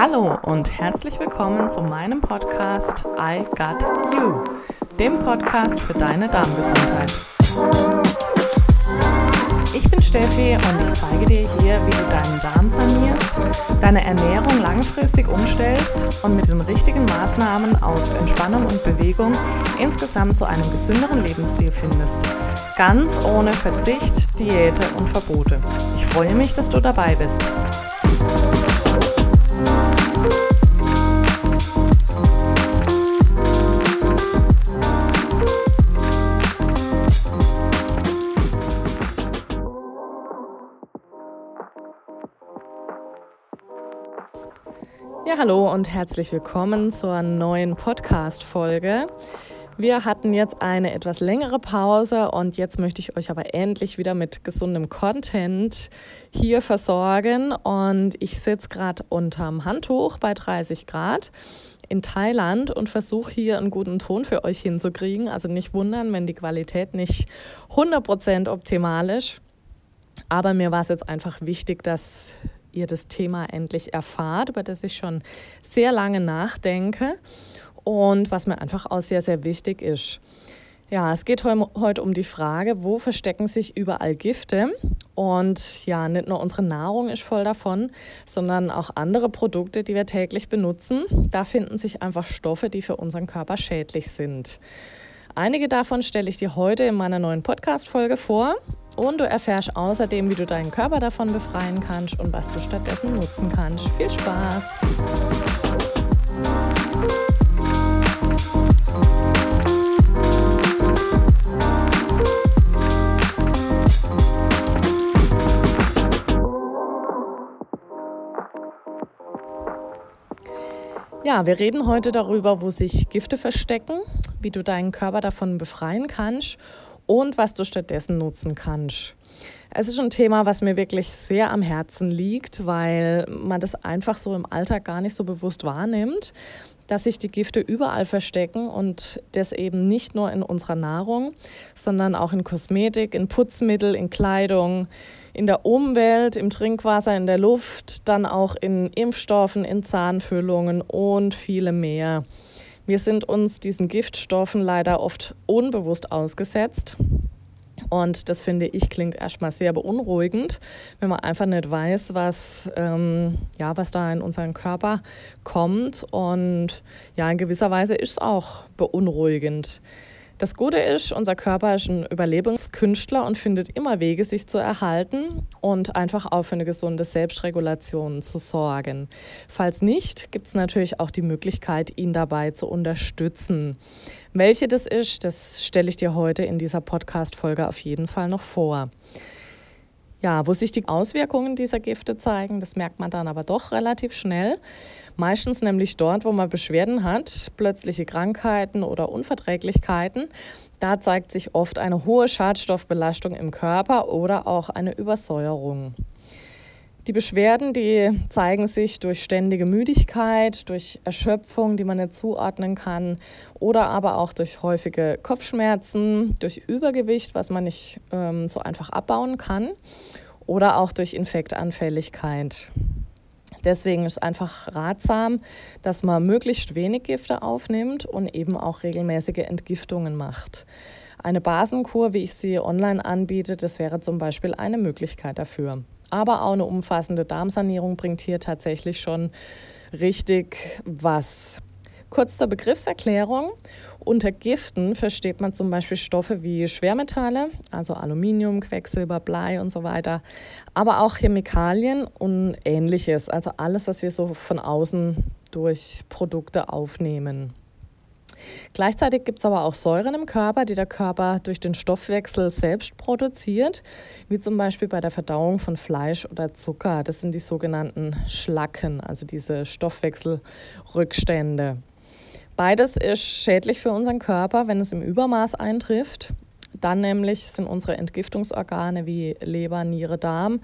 Hallo und herzlich willkommen zu meinem Podcast I Got You, dem Podcast für deine Darmgesundheit. Ich bin Steffi und ich zeige dir hier, wie du deinen Darm sanierst, deine Ernährung langfristig umstellst und mit den richtigen Maßnahmen aus Entspannung und Bewegung insgesamt zu einem gesünderen Lebensstil findest. Ganz ohne Verzicht, Diäte und Verbote. Ich freue mich, dass du dabei bist. Ja, hallo und herzlich willkommen zur neuen Podcast-Folge. Wir hatten jetzt eine etwas längere Pause und jetzt möchte ich euch aber endlich wieder mit gesundem Content hier versorgen. Und ich sitze gerade unterm Handtuch bei 30 Grad in Thailand und versuche hier einen guten Ton für euch hinzukriegen. Also nicht wundern, wenn die Qualität nicht 100% optimal ist. Aber mir war es jetzt einfach wichtig, dass ihr das Thema endlich erfahrt, über das ich schon sehr lange nachdenke und was mir einfach auch sehr, sehr wichtig ist. Ja, es geht heute um die Frage, wo verstecken sich überall Gifte? Und ja, nicht nur unsere Nahrung ist voll davon, sondern auch andere Produkte, die wir täglich benutzen. Da finden sich einfach Stoffe, die für unseren Körper schädlich sind. Einige davon stelle ich dir heute in meiner neuen Podcast-Folge vor. Und du erfährst außerdem, wie du deinen Körper davon befreien kannst und was du stattdessen nutzen kannst. Viel Spaß! Ja, wir reden heute darüber, wo sich Gifte verstecken, wie du deinen Körper davon befreien kannst und was du stattdessen nutzen kannst. Es ist ein Thema, was mir wirklich sehr am Herzen liegt, weil man das einfach so im Alltag gar nicht so bewusst wahrnimmt, dass sich die Gifte überall verstecken und das eben nicht nur in unserer Nahrung, sondern auch in Kosmetik, in Putzmittel, in Kleidung, in der Umwelt, im Trinkwasser, in der Luft, dann auch in Impfstoffen, in Zahnfüllungen und viele mehr. Wir sind uns diesen Giftstoffen leider oft unbewusst ausgesetzt. Und das finde ich klingt erstmal sehr beunruhigend, wenn man einfach nicht weiß, was, ähm, ja, was da in unseren Körper kommt. Und ja, in gewisser Weise ist es auch beunruhigend. Das Gute ist, unser Körper ist ein Überlebenskünstler und findet immer Wege, sich zu erhalten und einfach auch für eine gesunde Selbstregulation zu sorgen. Falls nicht, gibt es natürlich auch die Möglichkeit, ihn dabei zu unterstützen. Welche das ist, das stelle ich dir heute in dieser Podcast-Folge auf jeden Fall noch vor. Ja, wo sich die Auswirkungen dieser Gifte zeigen, das merkt man dann aber doch relativ schnell. Meistens nämlich dort, wo man Beschwerden hat, plötzliche Krankheiten oder Unverträglichkeiten. Da zeigt sich oft eine hohe Schadstoffbelastung im Körper oder auch eine Übersäuerung. Die Beschwerden, die zeigen sich durch ständige Müdigkeit, durch Erschöpfung, die man nicht zuordnen kann, oder aber auch durch häufige Kopfschmerzen, durch Übergewicht, was man nicht ähm, so einfach abbauen kann, oder auch durch Infektanfälligkeit. Deswegen ist einfach ratsam, dass man möglichst wenig Gifte aufnimmt und eben auch regelmäßige Entgiftungen macht. Eine Basenkur, wie ich sie online anbiete, das wäre zum Beispiel eine Möglichkeit dafür. Aber auch eine umfassende Darmsanierung bringt hier tatsächlich schon richtig was. Kurz zur Begriffserklärung. Unter Giften versteht man zum Beispiel Stoffe wie Schwermetalle, also Aluminium, Quecksilber, Blei und so weiter, aber auch Chemikalien und ähnliches, also alles, was wir so von außen durch Produkte aufnehmen. Gleichzeitig gibt es aber auch Säuren im Körper, die der Körper durch den Stoffwechsel selbst produziert, wie zum Beispiel bei der Verdauung von Fleisch oder Zucker. Das sind die sogenannten Schlacken, also diese Stoffwechselrückstände. Beides ist schädlich für unseren Körper, wenn es im Übermaß eintrifft. Dann nämlich sind unsere Entgiftungsorgane wie Leber, Niere, Darm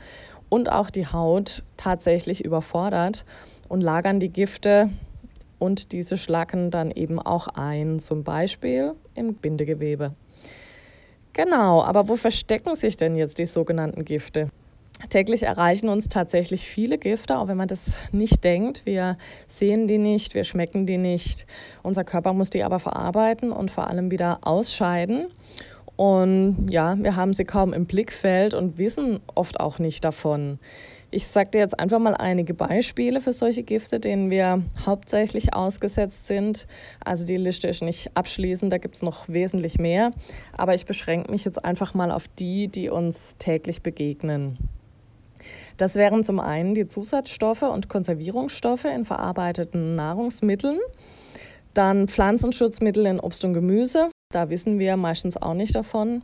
und auch die Haut tatsächlich überfordert und lagern die Gifte und diese schlacken dann eben auch ein, zum Beispiel im Bindegewebe. Genau, aber wo verstecken sich denn jetzt die sogenannten Gifte? Täglich erreichen uns tatsächlich viele Gifte, auch wenn man das nicht denkt. Wir sehen die nicht, wir schmecken die nicht. Unser Körper muss die aber verarbeiten und vor allem wieder ausscheiden. Und ja, wir haben sie kaum im Blickfeld und wissen oft auch nicht davon. Ich sage dir jetzt einfach mal einige Beispiele für solche Gifte, denen wir hauptsächlich ausgesetzt sind. Also die Liste ist nicht abschließend, da gibt es noch wesentlich mehr. Aber ich beschränke mich jetzt einfach mal auf die, die uns täglich begegnen. Das wären zum einen die Zusatzstoffe und Konservierungsstoffe in verarbeiteten Nahrungsmitteln, dann Pflanzenschutzmittel in Obst und Gemüse, da wissen wir meistens auch nicht davon.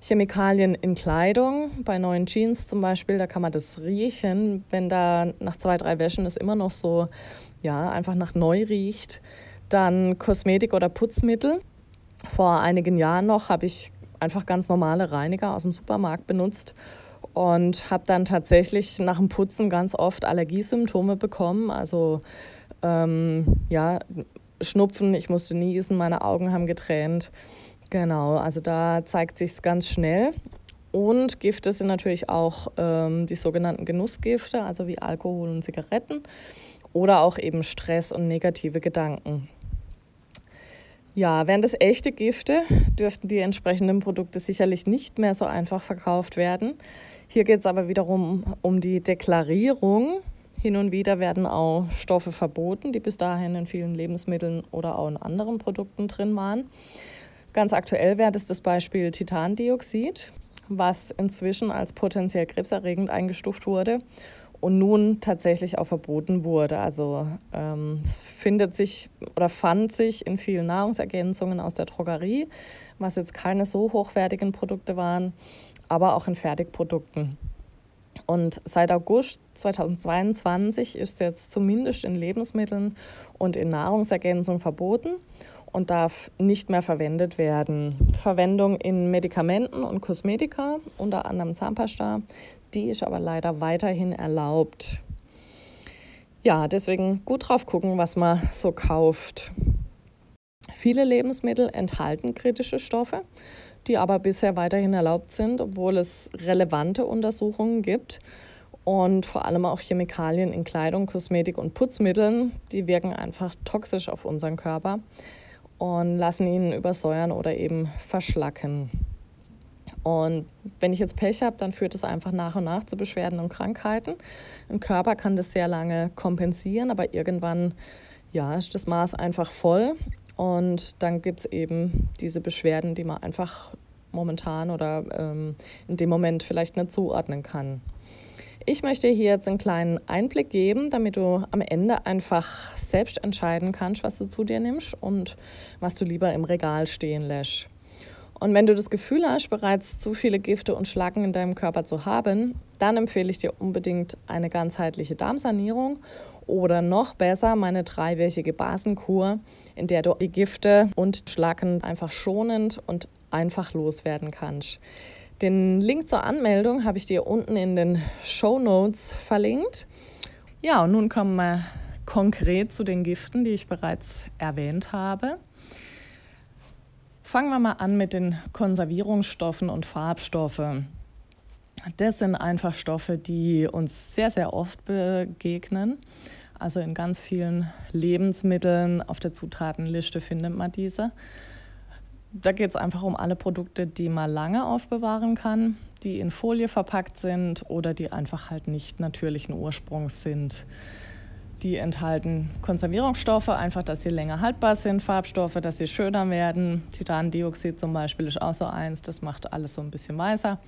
Chemikalien in Kleidung, bei neuen Jeans zum Beispiel, da kann man das riechen, wenn da nach zwei, drei Wäschen es immer noch so, ja, einfach nach neu riecht. Dann Kosmetik oder Putzmittel. Vor einigen Jahren noch habe ich einfach ganz normale Reiniger aus dem Supermarkt benutzt und habe dann tatsächlich nach dem Putzen ganz oft Allergiesymptome bekommen. Also ähm, ja, Schnupfen, ich musste niesen, meine Augen haben getränt. Genau, also da zeigt sich es ganz schnell. Und Gifte sind natürlich auch ähm, die sogenannten Genussgifte, also wie Alkohol und Zigaretten oder auch eben Stress und negative Gedanken. Ja, wären das echte Gifte, dürften die entsprechenden Produkte sicherlich nicht mehr so einfach verkauft werden. Hier geht es aber wiederum um die Deklarierung hin und wieder werden auch Stoffe verboten, die bis dahin in vielen Lebensmitteln oder auch in anderen Produkten drin waren. Ganz aktuell wäre das das Beispiel Titandioxid, was inzwischen als potenziell krebserregend eingestuft wurde und nun tatsächlich auch verboten wurde. Also ähm, es findet sich oder fand sich in vielen Nahrungsergänzungen aus der Drogerie, was jetzt keine so hochwertigen Produkte waren, aber auch in Fertigprodukten. Und seit August 2022 ist es jetzt zumindest in Lebensmitteln und in Nahrungsergänzung verboten und darf nicht mehr verwendet werden. Verwendung in Medikamenten und Kosmetika, unter anderem Zahnpasta, die ist aber leider weiterhin erlaubt. Ja, deswegen gut drauf gucken, was man so kauft. Viele Lebensmittel enthalten kritische Stoffe die aber bisher weiterhin erlaubt sind, obwohl es relevante Untersuchungen gibt. Und vor allem auch Chemikalien in Kleidung, Kosmetik und Putzmitteln, die wirken einfach toxisch auf unseren Körper und lassen ihn übersäuern oder eben verschlacken. Und wenn ich jetzt Pech habe, dann führt es einfach nach und nach zu Beschwerden und Krankheiten. Im Körper kann das sehr lange kompensieren, aber irgendwann ja, ist das Maß einfach voll und dann gibt es eben diese Beschwerden, die man einfach momentan oder ähm, in dem Moment vielleicht nicht zuordnen kann. Ich möchte hier jetzt einen kleinen Einblick geben, damit du am Ende einfach selbst entscheiden kannst, was du zu dir nimmst und was du lieber im Regal stehen lässt. Und wenn du das Gefühl hast, bereits zu viele Gifte und Schlacken in deinem Körper zu haben, dann empfehle ich dir unbedingt eine ganzheitliche Darmsanierung oder noch besser meine dreiwöchige Basenkur, in der du die Gifte und Schlacken einfach schonend und einfach loswerden kannst. Den Link zur Anmeldung habe ich dir unten in den Show Notes verlinkt. Ja, und nun kommen wir konkret zu den Giften, die ich bereits erwähnt habe. Fangen wir mal an mit den Konservierungsstoffen und Farbstoffen. Das sind einfach Stoffe, die uns sehr, sehr oft begegnen. Also in ganz vielen Lebensmitteln auf der Zutatenliste findet man diese. Da geht es einfach um alle Produkte, die man lange aufbewahren kann, die in Folie verpackt sind oder die einfach halt nicht natürlichen Ursprungs sind. Die enthalten Konservierungsstoffe, einfach, dass sie länger haltbar sind, Farbstoffe, dass sie schöner werden. Titandioxid zum Beispiel ist auch so eins, das macht alles so ein bisschen weißer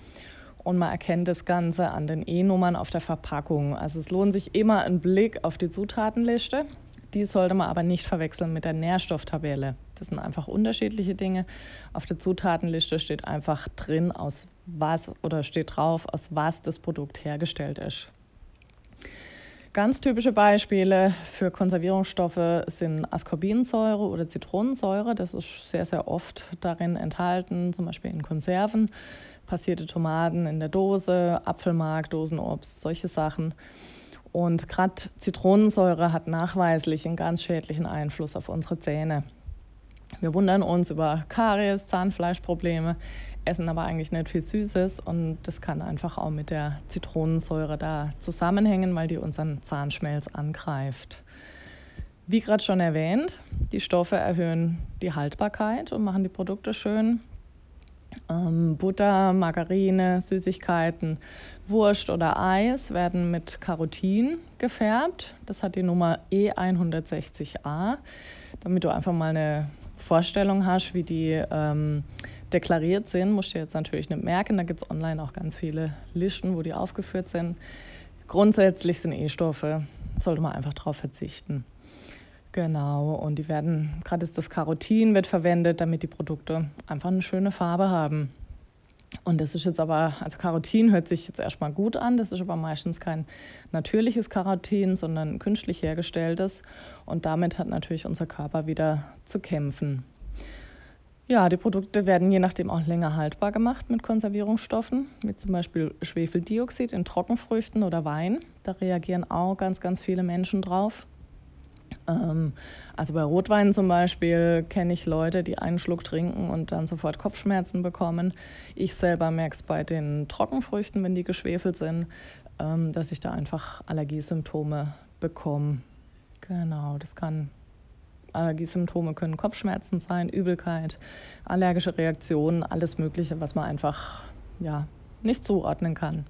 und man erkennt das Ganze an den E-Nummern auf der Verpackung. Also es lohnt sich immer ein Blick auf die Zutatenliste. Die sollte man aber nicht verwechseln mit der Nährstofftabelle. Das sind einfach unterschiedliche Dinge. Auf der Zutatenliste steht einfach drin, aus was oder steht drauf, aus was das Produkt hergestellt ist. Ganz typische Beispiele für Konservierungsstoffe sind Ascorbinsäure oder Zitronensäure. Das ist sehr, sehr oft darin enthalten, zum Beispiel in Konserven passierte Tomaten in der Dose, Apfelmark, Dosenobst, solche Sachen. Und gerade Zitronensäure hat nachweislich einen ganz schädlichen Einfluss auf unsere Zähne. Wir wundern uns über Karies, Zahnfleischprobleme, essen aber eigentlich nicht viel Süßes und das kann einfach auch mit der Zitronensäure da zusammenhängen, weil die unseren Zahnschmelz angreift. Wie gerade schon erwähnt, die Stoffe erhöhen die Haltbarkeit und machen die Produkte schön. Ähm, Butter, Margarine, Süßigkeiten, Wurst oder Eis werden mit Carotin gefärbt. Das hat die Nummer E160a, damit du einfach mal eine Vorstellung hast, wie die ähm, deklariert sind. Musst du jetzt natürlich nicht merken. Da gibt es online auch ganz viele Listen, wo die aufgeführt sind. Grundsätzlich sind E-Stoffe, sollte man einfach darauf verzichten. Genau, und die werden, gerade das Carotin wird verwendet, damit die Produkte einfach eine schöne Farbe haben. Und das ist jetzt aber, also Carotin hört sich jetzt erstmal gut an, das ist aber meistens kein natürliches Carotin, sondern künstlich hergestelltes. Und damit hat natürlich unser Körper wieder zu kämpfen. Ja, die Produkte werden je nachdem auch länger haltbar gemacht mit Konservierungsstoffen, wie zum Beispiel Schwefeldioxid in Trockenfrüchten oder Wein. Da reagieren auch ganz, ganz viele Menschen drauf. Ähm, also bei Rotwein zum Beispiel kenne ich Leute, die einen Schluck trinken und dann sofort Kopfschmerzen bekommen. Ich selber merke es bei den Trockenfrüchten, wenn die geschwefelt sind, ähm, dass ich da einfach Allergiesymptome bekomme. Genau, das kann Allergiesymptome können Kopfschmerzen sein, Übelkeit, allergische Reaktionen, alles Mögliche, was man einfach ja, nicht zuordnen kann.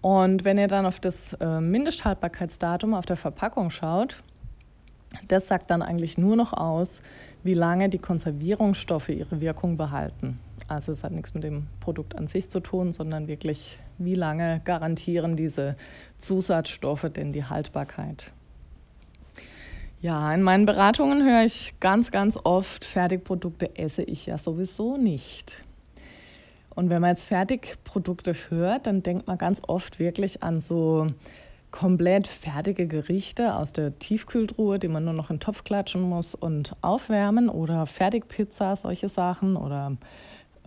Und wenn ihr dann auf das äh, Mindesthaltbarkeitsdatum auf der Verpackung schaut, das sagt dann eigentlich nur noch aus, wie lange die Konservierungsstoffe ihre Wirkung behalten. Also es hat nichts mit dem Produkt an sich zu tun, sondern wirklich, wie lange garantieren diese Zusatzstoffe denn die Haltbarkeit. Ja, in meinen Beratungen höre ich ganz, ganz oft, Fertigprodukte esse ich ja sowieso nicht. Und wenn man jetzt Fertigprodukte hört, dann denkt man ganz oft wirklich an so komplett fertige Gerichte aus der Tiefkühltruhe, die man nur noch in den Topf klatschen muss und aufwärmen oder Fertigpizza, solche Sachen oder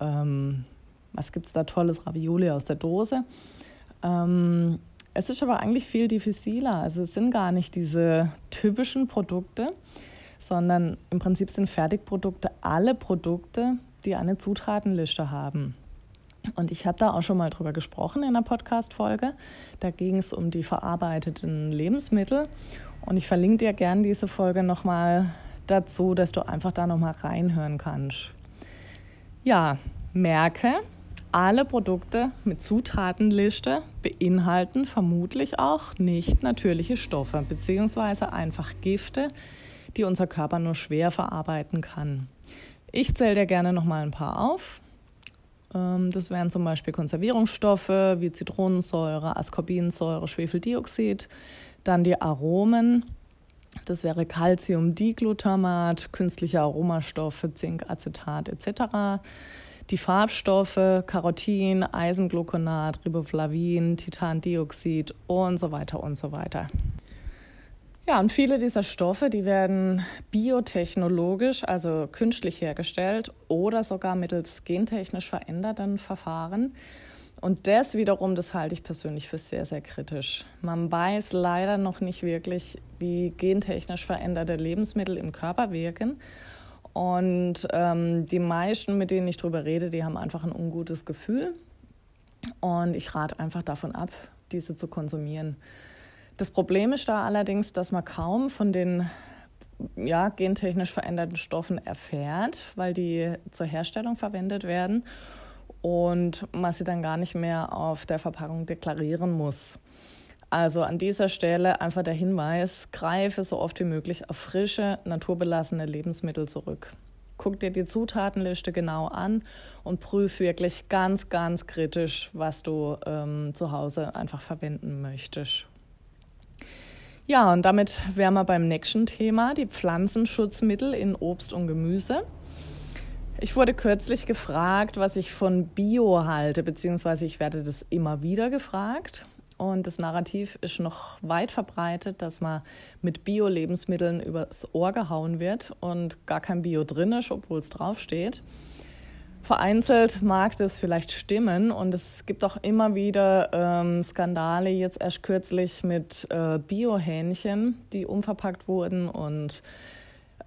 ähm, was gibt es da tolles, Ravioli aus der Dose. Ähm, es ist aber eigentlich viel diffiziler. Also es sind gar nicht diese typischen Produkte, sondern im Prinzip sind Fertigprodukte alle Produkte, die eine Zutatenliste haben. Und ich habe da auch schon mal drüber gesprochen in einer Podcast-Folge. Da ging es um die verarbeiteten Lebensmittel. Und ich verlinke dir gerne diese Folge nochmal dazu, dass du einfach da nochmal reinhören kannst. Ja, merke, alle Produkte mit Zutatenliste beinhalten vermutlich auch nicht natürliche Stoffe, beziehungsweise einfach Gifte, die unser Körper nur schwer verarbeiten kann. Ich zähle dir gerne nochmal ein paar auf. Ähm, das wären zum Beispiel Konservierungsstoffe wie Zitronensäure, Ascorbinsäure, Schwefeldioxid. Dann die Aromen. Das wäre Calciumdiglutamat, künstliche Aromastoffe, Zinkacetat etc. Die Farbstoffe Carotin, Eisengluconat, Riboflavin, Titandioxid und so weiter und so weiter. Ja, und viele dieser Stoffe, die werden biotechnologisch, also künstlich hergestellt oder sogar mittels gentechnisch veränderten Verfahren. Und das wiederum, das halte ich persönlich für sehr, sehr kritisch. Man weiß leider noch nicht wirklich, wie gentechnisch veränderte Lebensmittel im Körper wirken. Und ähm, die meisten, mit denen ich darüber rede, die haben einfach ein ungutes Gefühl. Und ich rate einfach davon ab, diese zu konsumieren. Das Problem ist da allerdings, dass man kaum von den ja, gentechnisch veränderten Stoffen erfährt, weil die zur Herstellung verwendet werden und man sie dann gar nicht mehr auf der Verpackung deklarieren muss. Also an dieser Stelle einfach der Hinweis, greife so oft wie möglich auf frische, naturbelassene Lebensmittel zurück. Guck dir die Zutatenliste genau an und prüf wirklich ganz, ganz kritisch, was du ähm, zu Hause einfach verwenden möchtest. Ja, und damit wären wir beim nächsten Thema, die Pflanzenschutzmittel in Obst und Gemüse. Ich wurde kürzlich gefragt, was ich von Bio halte, beziehungsweise ich werde das immer wieder gefragt. Und das Narrativ ist noch weit verbreitet, dass man mit Bio-Lebensmitteln übers Ohr gehauen wird und gar kein Bio drin ist, obwohl es draufsteht. Vereinzelt mag das vielleicht stimmen und es gibt auch immer wieder ähm, Skandale, jetzt erst kürzlich mit äh, Biohähnchen, die umverpackt wurden und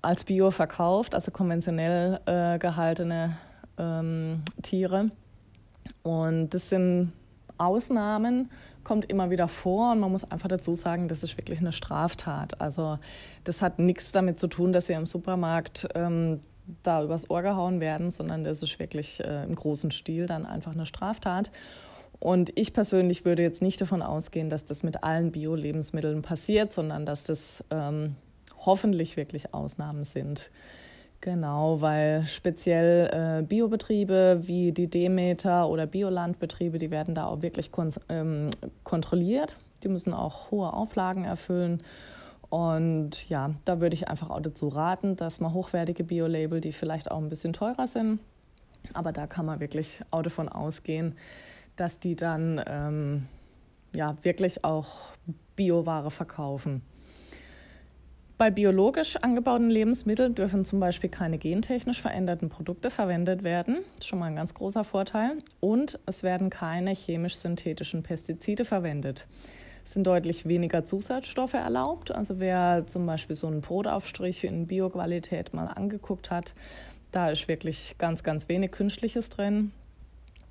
als Bio verkauft, also konventionell äh, gehaltene ähm, Tiere. Und das sind Ausnahmen, kommt immer wieder vor und man muss einfach dazu sagen, das ist wirklich eine Straftat. Also das hat nichts damit zu tun, dass wir im Supermarkt ähm, da übers Ohr gehauen werden, sondern das ist wirklich äh, im großen Stil dann einfach eine Straftat. Und ich persönlich würde jetzt nicht davon ausgehen, dass das mit allen Bio-Lebensmitteln passiert, sondern dass das ähm, hoffentlich wirklich Ausnahmen sind. Genau, weil speziell äh, Biobetriebe wie die Demeter oder Biolandbetriebe, die werden da auch wirklich kon ähm, kontrolliert. Die müssen auch hohe Auflagen erfüllen. Und ja, da würde ich einfach auch dazu raten, dass man hochwertige Bio-Label, die vielleicht auch ein bisschen teurer sind, aber da kann man wirklich auch davon ausgehen, dass die dann ähm, ja, wirklich auch Bioware verkaufen. Bei biologisch angebauten Lebensmitteln dürfen zum Beispiel keine gentechnisch veränderten Produkte verwendet werden. Schon mal ein ganz großer Vorteil. Und es werden keine chemisch-synthetischen Pestizide verwendet. Sind deutlich weniger Zusatzstoffe erlaubt. Also wer zum Beispiel so einen Brotaufstrich in Bioqualität mal angeguckt hat, da ist wirklich ganz, ganz wenig Künstliches drin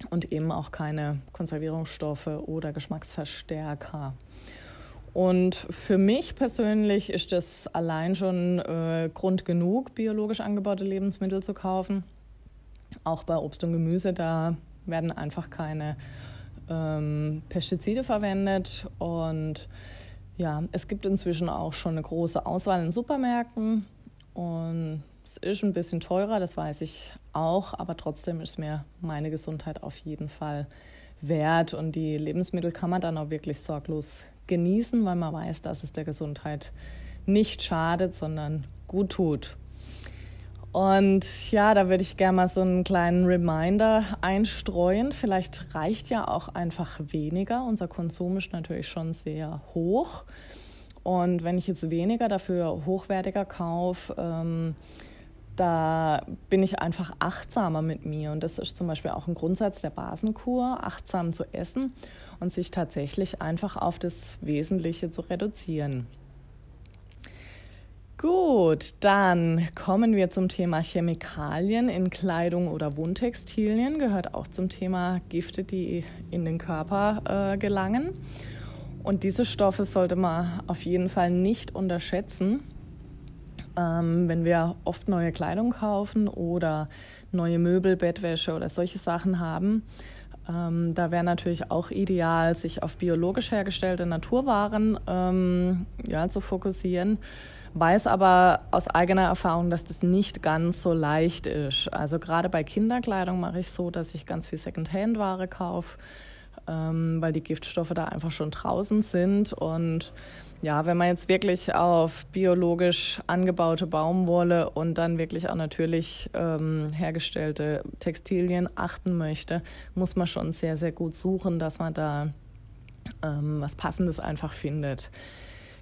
und eben auch keine Konservierungsstoffe oder Geschmacksverstärker. Und für mich persönlich ist das allein schon äh, Grund genug, biologisch angebaute Lebensmittel zu kaufen. Auch bei Obst und Gemüse, da werden einfach keine ähm, Pestizide verwendet. Und ja, es gibt inzwischen auch schon eine große Auswahl in Supermärkten. Und es ist ein bisschen teurer, das weiß ich auch, aber trotzdem ist mir meine Gesundheit auf jeden Fall wert. Und die Lebensmittel kann man dann auch wirklich sorglos genießen, weil man weiß, dass es der Gesundheit nicht schadet, sondern gut tut. Und ja, da würde ich gerne mal so einen kleinen Reminder einstreuen. Vielleicht reicht ja auch einfach weniger. Unser Konsum ist natürlich schon sehr hoch. Und wenn ich jetzt weniger dafür hochwertiger kaufe, ähm, da bin ich einfach achtsamer mit mir. Und das ist zum Beispiel auch ein Grundsatz der Basenkur, achtsam zu essen und sich tatsächlich einfach auf das Wesentliche zu reduzieren. Gut, dann kommen wir zum Thema Chemikalien in Kleidung oder Wohntextilien. Gehört auch zum Thema Gifte, die in den Körper äh, gelangen. Und diese Stoffe sollte man auf jeden Fall nicht unterschätzen ähm, wenn wir oft neue Kleidung kaufen oder neue Möbel, Bettwäsche oder solche Sachen haben. Ähm, da wäre natürlich auch ideal, sich auf biologisch hergestellte Naturwaren ähm, ja, zu fokussieren. Weiß aber aus eigener Erfahrung, dass das nicht ganz so leicht ist. Also gerade bei Kinderkleidung mache ich so, dass ich ganz viel Secondhand-Ware kaufe, ähm, weil die Giftstoffe da einfach schon draußen sind und ja, wenn man jetzt wirklich auf biologisch angebaute Baumwolle und dann wirklich auch natürlich ähm, hergestellte Textilien achten möchte, muss man schon sehr, sehr gut suchen, dass man da ähm, was Passendes einfach findet.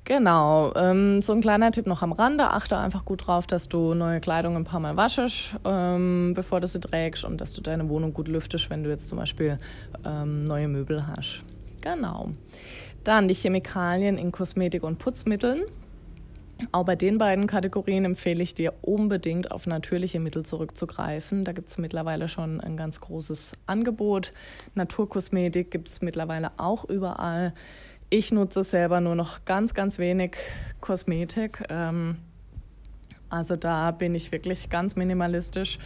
Genau, ähm, so ein kleiner Tipp noch am Rande. Achte einfach gut drauf, dass du neue Kleidung ein paar Mal waschest, ähm, bevor du sie trägst und dass du deine Wohnung gut lüftest, wenn du jetzt zum Beispiel ähm, neue Möbel hast. Genau. Dann die Chemikalien in Kosmetik und Putzmitteln. Auch bei den beiden Kategorien empfehle ich dir unbedingt auf natürliche Mittel zurückzugreifen. Da gibt es mittlerweile schon ein ganz großes Angebot. Naturkosmetik gibt es mittlerweile auch überall. Ich nutze selber nur noch ganz, ganz wenig Kosmetik. Ähm, also da bin ich wirklich ganz minimalistisch,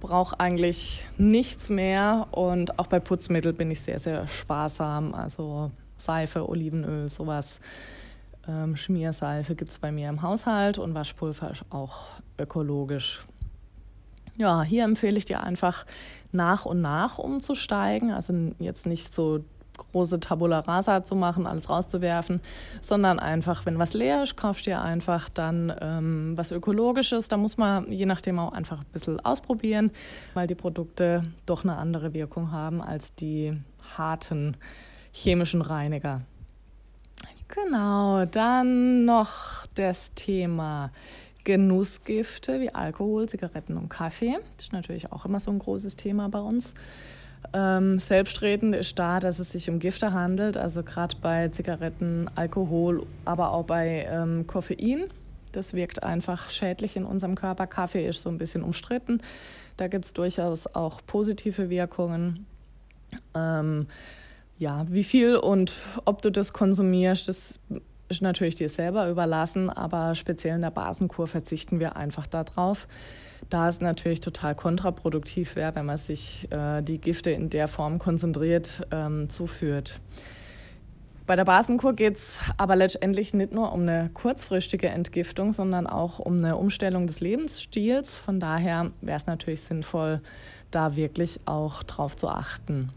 brauche eigentlich nichts mehr und auch bei Putzmitteln bin ich sehr, sehr sparsam. Also Seife, Olivenöl, sowas. Ähm, Schmierseife gibt es bei mir im Haushalt und Waschpulver ist auch ökologisch. Ja, hier empfehle ich dir einfach nach und nach umzusteigen. Also jetzt nicht so große Tabula Rasa zu machen, alles rauszuwerfen, sondern einfach, wenn was leer ist, kaufst du dir einfach dann ähm, was Ökologisches. Da muss man je nachdem auch einfach ein bisschen ausprobieren, weil die Produkte doch eine andere Wirkung haben als die harten chemischen Reiniger. Genau, dann noch das Thema Genussgifte wie Alkohol, Zigaretten und Kaffee. Das ist natürlich auch immer so ein großes Thema bei uns. Ähm, selbstredend ist da, dass es sich um Gifte handelt, also gerade bei Zigaretten, Alkohol, aber auch bei ähm, Koffein. Das wirkt einfach schädlich in unserem Körper. Kaffee ist so ein bisschen umstritten. Da gibt es durchaus auch positive Wirkungen. Ähm, ja, wie viel und ob du das konsumierst, das ist natürlich dir selber überlassen, aber speziell in der Basenkur verzichten wir einfach darauf, da es natürlich total kontraproduktiv wäre, wenn man sich äh, die Gifte in der Form konzentriert ähm, zuführt. Bei der Basenkur geht es aber letztendlich nicht nur um eine kurzfristige Entgiftung, sondern auch um eine Umstellung des Lebensstils. Von daher wäre es natürlich sinnvoll, da wirklich auch drauf zu achten.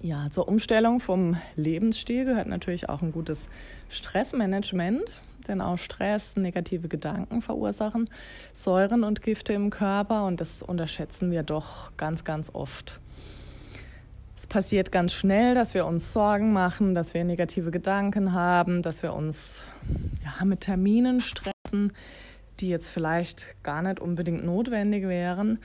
Ja, zur Umstellung vom Lebensstil gehört natürlich auch ein gutes Stressmanagement, denn auch Stress, negative Gedanken verursachen Säuren und Gifte im Körper und das unterschätzen wir doch ganz, ganz oft. Es passiert ganz schnell, dass wir uns Sorgen machen, dass wir negative Gedanken haben, dass wir uns ja, mit Terminen stressen, die jetzt vielleicht gar nicht unbedingt notwendig wären.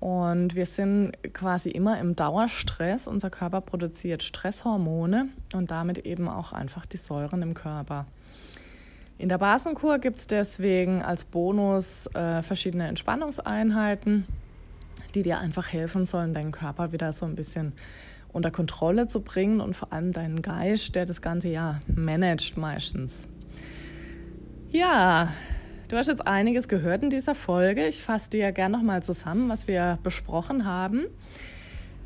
Und wir sind quasi immer im Dauerstress. Unser Körper produziert Stresshormone und damit eben auch einfach die Säuren im Körper. In der Basenkur gibt es deswegen als Bonus äh, verschiedene Entspannungseinheiten die dir einfach helfen sollen, deinen Körper wieder so ein bisschen unter Kontrolle zu bringen und vor allem deinen Geist, der das ganze Jahr managt meistens. Ja, du hast jetzt einiges gehört in dieser Folge. Ich fasse dir gerne nochmal zusammen, was wir besprochen haben.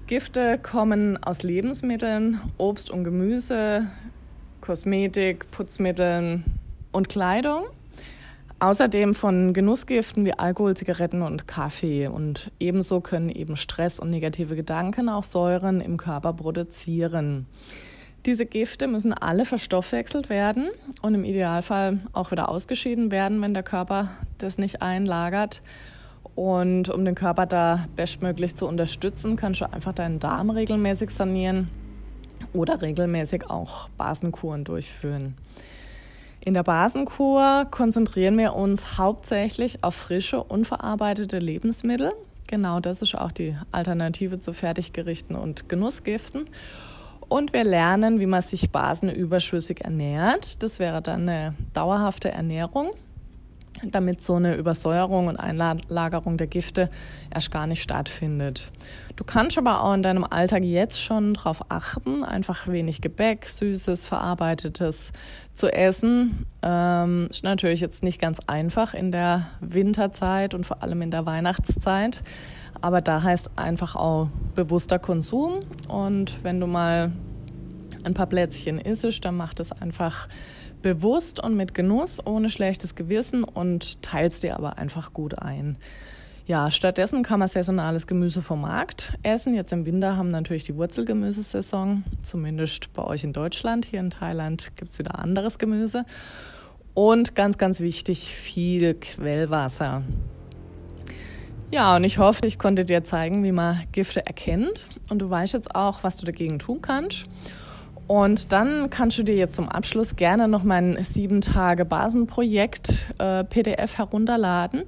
Gifte kommen aus Lebensmitteln, Obst und Gemüse, Kosmetik, Putzmitteln und Kleidung. Außerdem von Genussgiften wie Alkohol, Zigaretten und Kaffee. Und ebenso können eben Stress und negative Gedanken auch Säuren im Körper produzieren. Diese Gifte müssen alle verstoffwechselt werden und im Idealfall auch wieder ausgeschieden werden, wenn der Körper das nicht einlagert. Und um den Körper da bestmöglich zu unterstützen, kannst du einfach deinen Darm regelmäßig sanieren oder regelmäßig auch Basenkuren durchführen. In der Basenkur konzentrieren wir uns hauptsächlich auf frische, unverarbeitete Lebensmittel. Genau das ist auch die Alternative zu Fertiggerichten und Genussgiften. Und wir lernen, wie man sich basenüberschüssig ernährt. Das wäre dann eine dauerhafte Ernährung damit so eine Übersäuerung und Einlagerung der Gifte erst gar nicht stattfindet. Du kannst aber auch in deinem Alltag jetzt schon darauf achten, einfach wenig Gebäck, Süßes, Verarbeitetes zu essen. Ähm, ist natürlich jetzt nicht ganz einfach in der Winterzeit und vor allem in der Weihnachtszeit. Aber da heißt einfach auch bewusster Konsum. Und wenn du mal ein paar Plätzchen isst, dann macht es einfach bewusst und mit Genuss, ohne schlechtes Gewissen und teilst dir aber einfach gut ein. Ja, stattdessen kann man saisonales Gemüse vom Markt essen. Jetzt im Winter haben natürlich die Wurzelgemüsesaison, zumindest bei euch in Deutschland. Hier in Thailand gibt es wieder anderes Gemüse. Und ganz, ganz wichtig, viel Quellwasser. Ja, und ich hoffe, ich konnte dir zeigen, wie man Gifte erkennt. Und du weißt jetzt auch, was du dagegen tun kannst. Und dann kannst du dir jetzt zum Abschluss gerne noch mein sieben Tage Basenprojekt äh, PDF herunterladen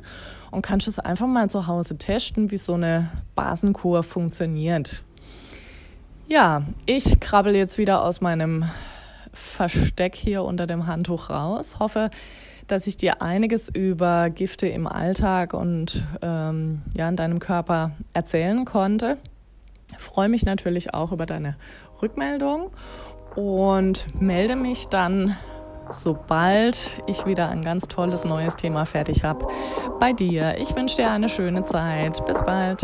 und kannst es einfach mal zu Hause testen, wie so eine Basenkur funktioniert. Ja, ich krabbel jetzt wieder aus meinem Versteck hier unter dem Handtuch raus. Hoffe, dass ich dir einiges über Gifte im Alltag und ähm, ja, in deinem Körper erzählen konnte. Freue mich natürlich auch über deine Rückmeldung und melde mich dann, sobald ich wieder ein ganz tolles neues Thema fertig habe, bei dir. Ich wünsche dir eine schöne Zeit. Bis bald.